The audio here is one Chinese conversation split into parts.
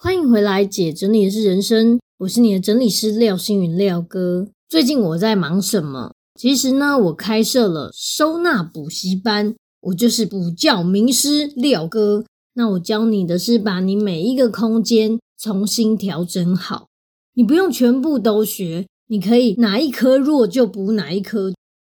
欢迎回来，姐整理的是人生，我是你的整理师廖星云廖哥。最近我在忙什么？其实呢，我开设了收纳补习班，我就是补教名师廖哥。那我教你的是把你每一个空间重新调整好，你不用全部都学，你可以哪一科弱就补哪一科。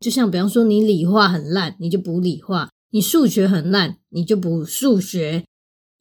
就像比方说，你理化很烂，你就补理化；你数学很烂，你就补数学。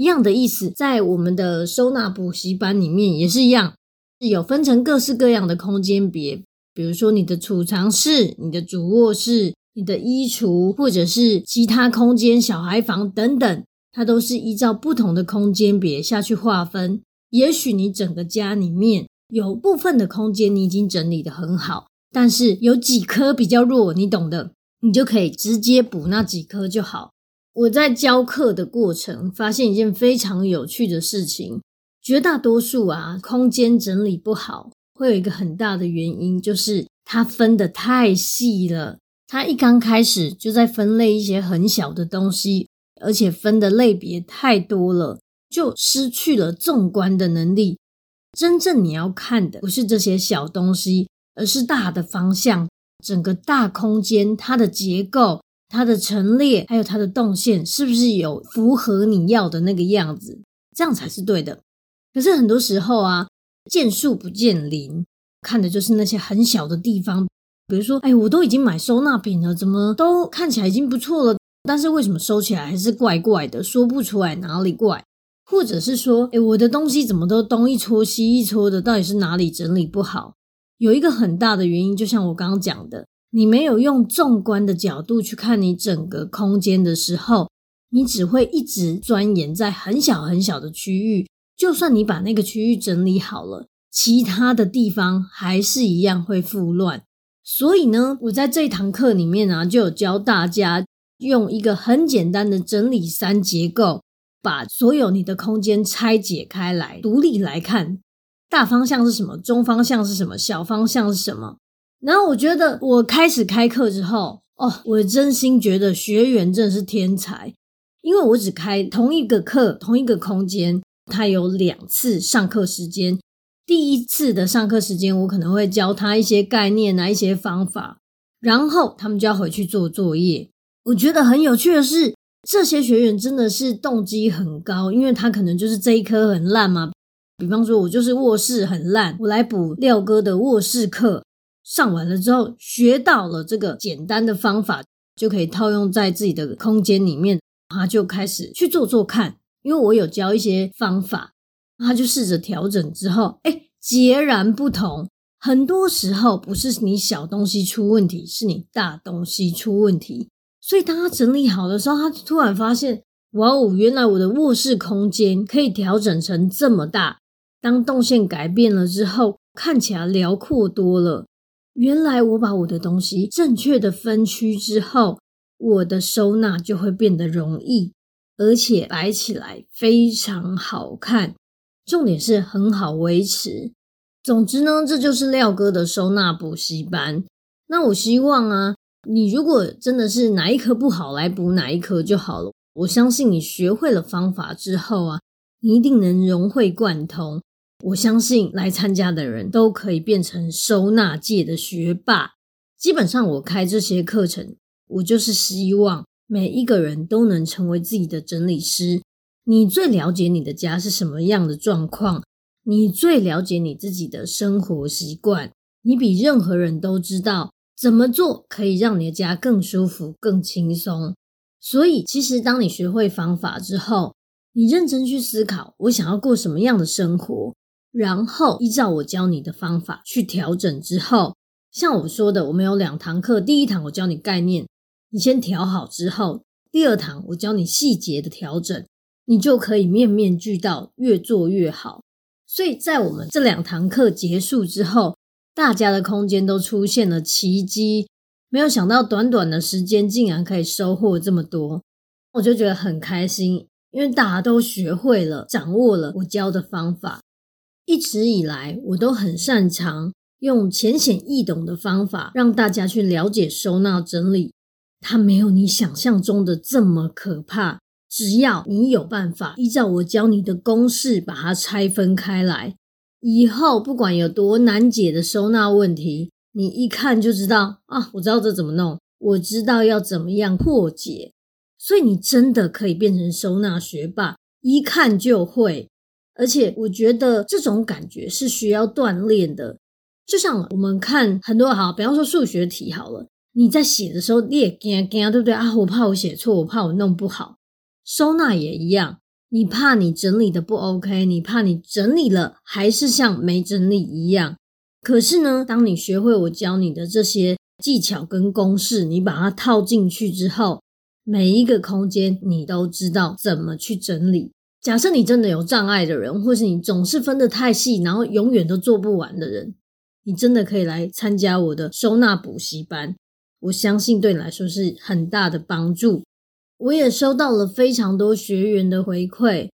一样的意思，在我们的收纳补习班里面也是一样，有分成各式各样的空间别，比如说你的储藏室、你的主卧室、你的衣橱，或者是其他空间、小孩房等等，它都是依照不同的空间别下去划分。也许你整个家里面有部分的空间你已经整理得很好，但是有几颗比较弱，你懂的，你就可以直接补那几颗就好。我在教课的过程，发现一件非常有趣的事情。绝大多数啊，空间整理不好，会有一个很大的原因，就是它分得太细了。它一刚开始就在分类一些很小的东西，而且分的类别太多了，就失去了纵观的能力。真正你要看的不是这些小东西，而是大的方向，整个大空间它的结构。它的陈列还有它的动线是不是有符合你要的那个样子？这样才是对的。可是很多时候啊，见树不见林，看的就是那些很小的地方。比如说，哎，我都已经买收纳品了，怎么都看起来已经不错了，但是为什么收起来还是怪怪的？说不出来哪里怪，或者是说，哎，我的东西怎么都东一撮西一撮的？到底是哪里整理不好？有一个很大的原因，就像我刚刚讲的。你没有用纵观的角度去看你整个空间的时候，你只会一直钻研在很小很小的区域。就算你把那个区域整理好了，其他的地方还是一样会复乱。所以呢，我在这堂课里面啊，就有教大家用一个很简单的整理三结构，把所有你的空间拆解开来，独立来看，大方向是什么，中方向是什么，小方向是什么。然后我觉得，我开始开课之后，哦，我真心觉得学员真的是天才，因为我只开同一个课，同一个空间，他有两次上课时间。第一次的上课时间，我可能会教他一些概念啊，一些方法，然后他们就要回去做作业。我觉得很有趣的是，这些学员真的是动机很高，因为他可能就是这一科很烂嘛。比方说，我就是卧室很烂，我来补廖哥的卧室课。上完了之后，学到了这个简单的方法，就可以套用在自己的空间里面。他就开始去做做看，因为我有教一些方法，他就试着调整之后，哎，截然不同。很多时候不是你小东西出问题，是你大东西出问题。所以当他整理好的时候，他突然发现，哇哦，原来我的卧室空间可以调整成这么大。当动线改变了之后，看起来辽阔多了。原来我把我的东西正确的分区之后，我的收纳就会变得容易，而且摆起来非常好看。重点是很好维持。总之呢，这就是廖哥的收纳补习班。那我希望啊，你如果真的是哪一科不好，来补哪一科就好了。我相信你学会了方法之后啊，你一定能融会贯通。我相信来参加的人都可以变成收纳界的学霸。基本上，我开这些课程，我就是希望每一个人都能成为自己的整理师。你最了解你的家是什么样的状况，你最了解你自己的生活习惯，你比任何人都知道怎么做可以让你的家更舒服、更轻松。所以，其实当你学会方法之后，你认真去思考，我想要过什么样的生活。然后依照我教你的方法去调整之后，像我说的，我们有两堂课。第一堂我教你概念，你先调好之后，第二堂我教你细节的调整，你就可以面面俱到，越做越好。所以在我们这两堂课结束之后，大家的空间都出现了奇迹。没有想到短短的时间竟然可以收获这么多，我就觉得很开心，因为大家都学会了、掌握了我教的方法。一直以来，我都很擅长用浅显易懂的方法让大家去了解收纳整理。它没有你想象中的这么可怕。只要你有办法依照我教你的公式把它拆分开来，以后不管有多难解的收纳问题，你一看就知道啊，我知道这怎么弄，我知道要怎么样破解。所以你真的可以变成收纳学霸，一看就会。而且我觉得这种感觉是需要锻炼的，就像我们看很多好，比方说数学题好了，你在写的时候你也惊惊，对不对啊？我怕我写错，我怕我弄不好。收纳也一样，你怕你整理的不 OK，你怕你整理了还是像没整理一样。可是呢，当你学会我教你的这些技巧跟公式，你把它套进去之后，每一个空间你都知道怎么去整理。假设你真的有障碍的人，或是你总是分得太细，然后永远都做不完的人，你真的可以来参加我的收纳补习班。我相信对你来说是很大的帮助。我也收到了非常多学员的回馈，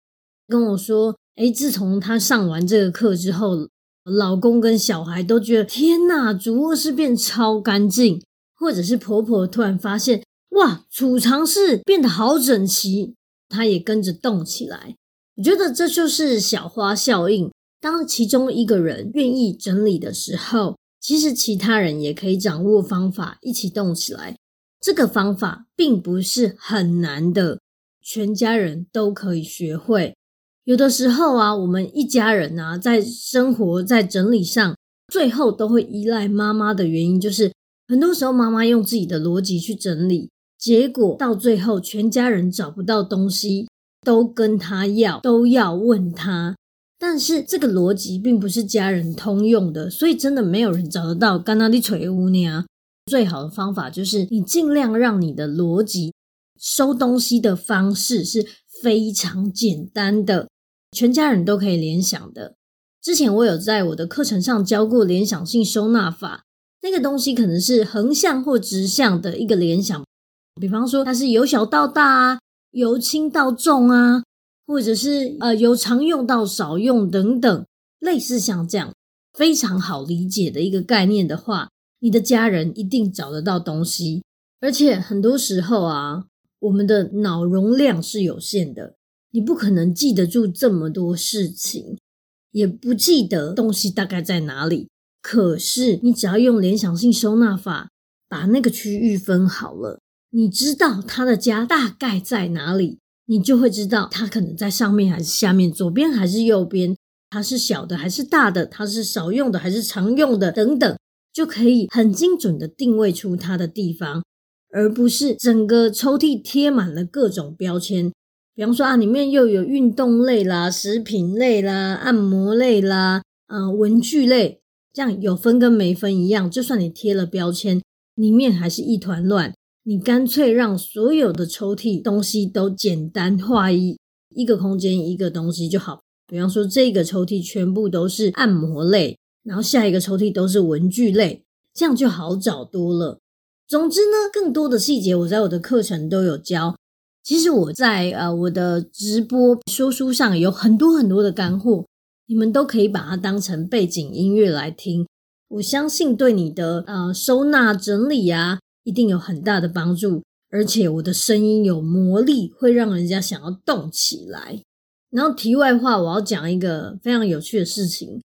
跟我说：“诶，自从他上完这个课之后，老公跟小孩都觉得天哪，主卧室变超干净，或者是婆婆突然发现，哇，储藏室变得好整齐。”他也跟着动起来，我觉得这就是小花效应。当其中一个人愿意整理的时候，其实其他人也可以掌握方法，一起动起来。这个方法并不是很难的，全家人都可以学会。有的时候啊，我们一家人啊，在生活在整理上，最后都会依赖妈妈的原因，就是很多时候妈妈用自己的逻辑去整理。结果到最后，全家人找不到东西，都跟他要，都要问他。但是这个逻辑并不是家人通用的，所以真的没有人找得到。刚刚的锤屋呢？最好的方法就是你尽量让你的逻辑收东西的方式是非常简单的，全家人都可以联想的。之前我有在我的课程上教过联想性收纳法，那个东西可能是横向或直向的一个联想。比方说，它是由小到大啊，由轻到重啊，或者是呃由常用到少用等等，类似像这样非常好理解的一个概念的话，你的家人一定找得到东西。而且很多时候啊，我们的脑容量是有限的，你不可能记得住这么多事情，也不记得东西大概在哪里。可是你只要用联想性收纳法，把那个区域分好了。你知道他的家大概在哪里，你就会知道他可能在上面还是下面，左边还是右边，他是小的还是大的，他是少用的还是常用的等等，就可以很精准的定位出他的地方，而不是整个抽屉贴满了各种标签。比方说啊，里面又有运动类啦、食品类啦、按摩类啦、呃文具类，这样有分跟没分一样，就算你贴了标签，里面还是一团乱。你干脆让所有的抽屉东西都简单化一，一个空间一个东西就好。比方说，这个抽屉全部都是按摩类，然后下一个抽屉都是文具类，这样就好找多了。总之呢，更多的细节我在我的课程都有教。其实我在呃我的直播说书上有很多很多的干货，你们都可以把它当成背景音乐来听。我相信对你的呃收纳整理啊。一定有很大的帮助，而且我的声音有魔力，会让人家想要动起来。然后题外话，我要讲一个非常有趣的事情。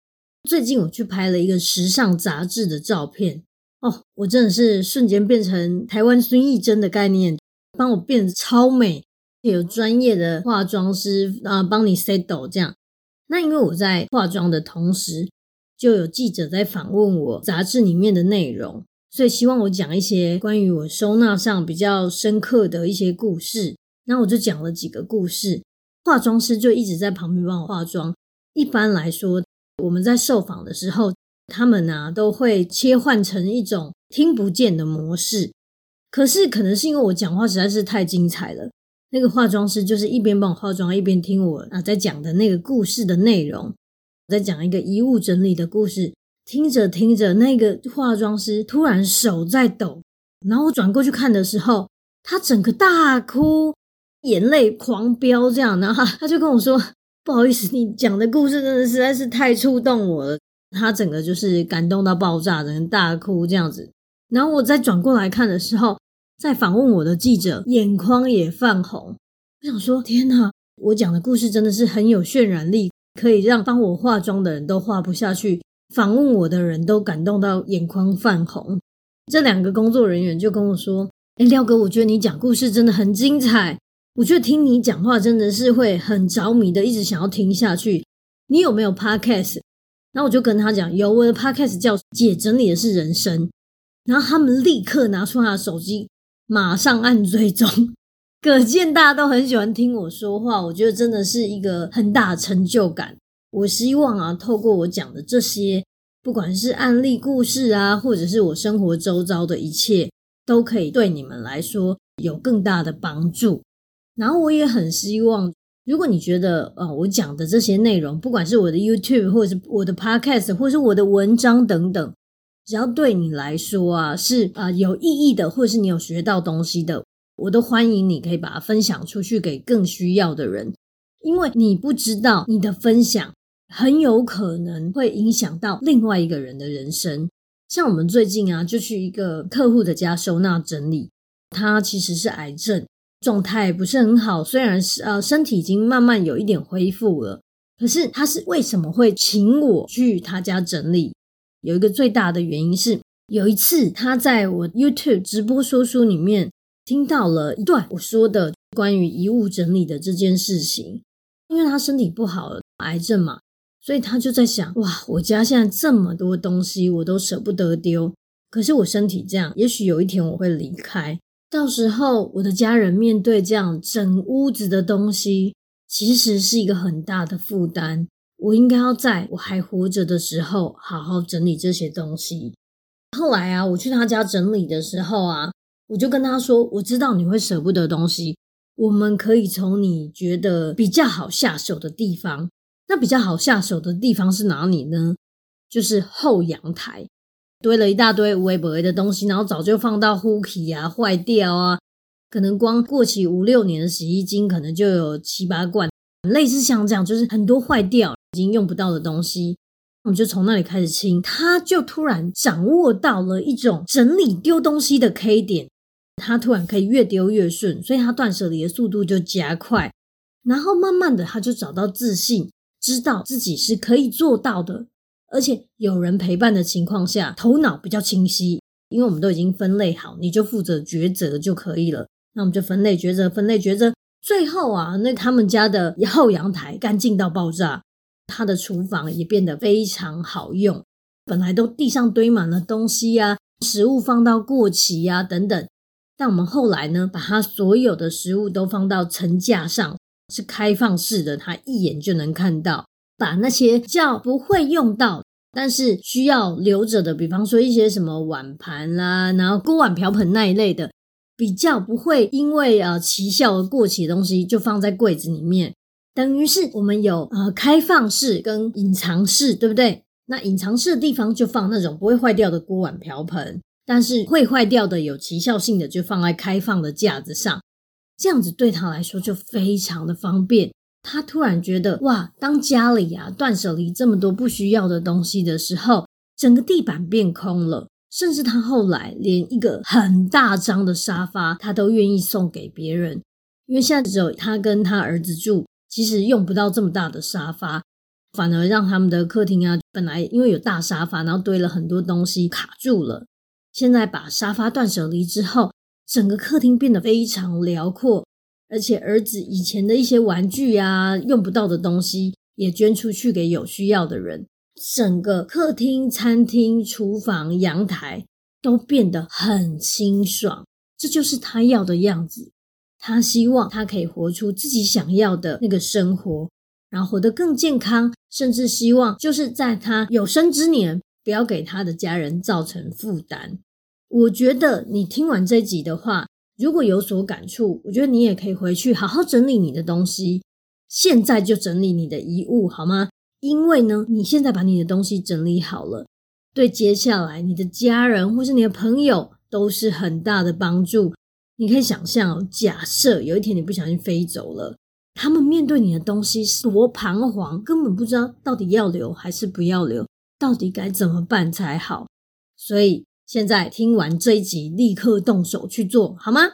最近我去拍了一个时尚杂志的照片，哦，我真的是瞬间变成台湾孙艺珍的概念，帮我变得超美，有专业的化妆师啊帮你 set 这样。那因为我在化妆的同时，就有记者在访问我杂志里面的内容。所以希望我讲一些关于我收纳上比较深刻的一些故事，那我就讲了几个故事。化妆师就一直在旁边帮我化妆。一般来说，我们在受访的时候，他们呢、啊、都会切换成一种听不见的模式。可是可能是因为我讲话实在是太精彩了，那个化妆师就是一边帮我化妆，一边听我啊在讲的那个故事的内容。我在讲一个遗物整理的故事。听着听着，那个化妆师突然手在抖，然后我转过去看的时候，他整个大哭，眼泪狂飙，这样，然后他就跟我说：“不好意思，你讲的故事真的实在是太触动我了。”他整个就是感动到爆炸，整个大哭这样子。然后我再转过来看的时候，在访问我的记者眼眶也泛红。我想说，天哪，我讲的故事真的是很有渲染力，可以让帮我化妆的人都画不下去。访问我的人都感动到眼眶泛红，这两个工作人员就跟我说：“哎，廖哥，我觉得你讲故事真的很精彩，我觉得听你讲话真的是会很着迷的，一直想要听下去。你有没有 podcast？” 然后我就跟他讲：“有，我的 podcast 叫‘姐整理的是人生’。”然后他们立刻拿出他的手机，马上按追踪，可见大家都很喜欢听我说话。我觉得真的是一个很大的成就感。我希望啊，透过我讲的这些，不管是案例故事啊，或者是我生活周遭的一切，都可以对你们来说有更大的帮助。然后我也很希望，如果你觉得呃，我讲的这些内容，不管是我的 YouTube，或者是我的 Podcast，或者是我的文章等等，只要对你来说啊是啊、有意义的，或者是你有学到东西的，我都欢迎你可以把它分享出去给更需要的人，因为你不知道你的分享。很有可能会影响到另外一个人的人生。像我们最近啊，就去一个客户的家收纳整理，他其实是癌症，状态不是很好。虽然是呃身体已经慢慢有一点恢复了，可是他是为什么会请我去他家整理？有一个最大的原因是，有一次他在我 YouTube 直播说书里面听到了一段我说的关于遗物整理的这件事情，因为他身体不好了，癌症嘛。所以他就在想，哇，我家现在这么多东西，我都舍不得丢。可是我身体这样，也许有一天我会离开，到时候我的家人面对这样整屋子的东西，其实是一个很大的负担。我应该要在我还活着的时候，好好整理这些东西。后来啊，我去他家整理的时候啊，我就跟他说，我知道你会舍不得东西，我们可以从你觉得比较好下手的地方。那比较好下手的地方是哪里呢？就是后阳台，堆了一大堆无微不微的东西，然后早就放到呼气啊、坏掉啊，可能光过期五六年的洗衣精可能就有七八罐，类似像这样，就是很多坏掉已经用不到的东西，我们就从那里开始清。他就突然掌握到了一种整理丢东西的 K 点，他突然可以越丢越顺，所以他断舍离的速度就加快，然后慢慢的他就找到自信。知道自己是可以做到的，而且有人陪伴的情况下，头脑比较清晰。因为我们都已经分类好，你就负责抉择就可以了。那我们就分类抉择，分类抉择。最后啊，那他们家的后阳台干净到爆炸，他的厨房也变得非常好用。本来都地上堆满了东西啊，食物放到过期啊等等，但我们后来呢，把他所有的食物都放到层架上。是开放式的，他一眼就能看到。把那些较不会用到，但是需要留着的，比方说一些什么碗盘啦，然后锅碗瓢盆那一类的，比较不会因为呃奇效而过期的东西，就放在柜子里面。等于是我们有呃开放式跟隐藏式，对不对？那隐藏式的地方就放那种不会坏掉的锅碗瓢盆，但是会坏掉的、有奇效性的，就放在开放的架子上。这样子对他来说就非常的方便。他突然觉得，哇，当家里啊断舍离这么多不需要的东西的时候，整个地板变空了。甚至他后来连一个很大张的沙发，他都愿意送给别人，因为现在只有他跟他儿子住，其实用不到这么大的沙发，反而让他们的客厅啊，本来因为有大沙发，然后堆了很多东西卡住了。现在把沙发断舍离之后。整个客厅变得非常辽阔，而且儿子以前的一些玩具啊，用不到的东西也捐出去给有需要的人。整个客厅、餐厅、厨房、阳台都变得很清爽，这就是他要的样子。他希望他可以活出自己想要的那个生活，然后活得更健康，甚至希望就是在他有生之年，不要给他的家人造成负担。我觉得你听完这集的话，如果有所感触，我觉得你也可以回去好好整理你的东西，现在就整理你的遗物好吗？因为呢，你现在把你的东西整理好了，对接下来你的家人或是你的朋友都是很大的帮助。你可以想象，假设有一天你不小心飞走了，他们面对你的东西是多彷徨，根本不知道到底要留还是不要留，到底该怎么办才好。所以现在听完这一集，立刻动手去做好吗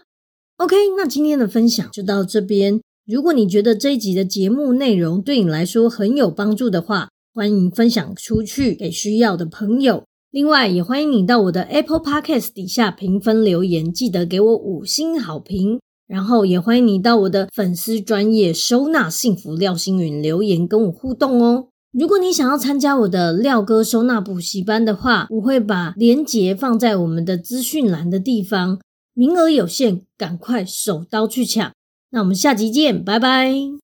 ？OK，那今天的分享就到这边。如果你觉得这一集的节目内容对你来说很有帮助的话，欢迎分享出去给需要的朋友。另外，也欢迎你到我的 Apple Podcast 底下评分留言，记得给我五星好评。然后，也欢迎你到我的粉丝专业收纳幸福廖星云留言跟我互动哦。如果你想要参加我的廖哥收纳补习班的话，我会把链接放在我们的资讯栏的地方，名额有限，赶快手刀去抢。那我们下集见，拜拜。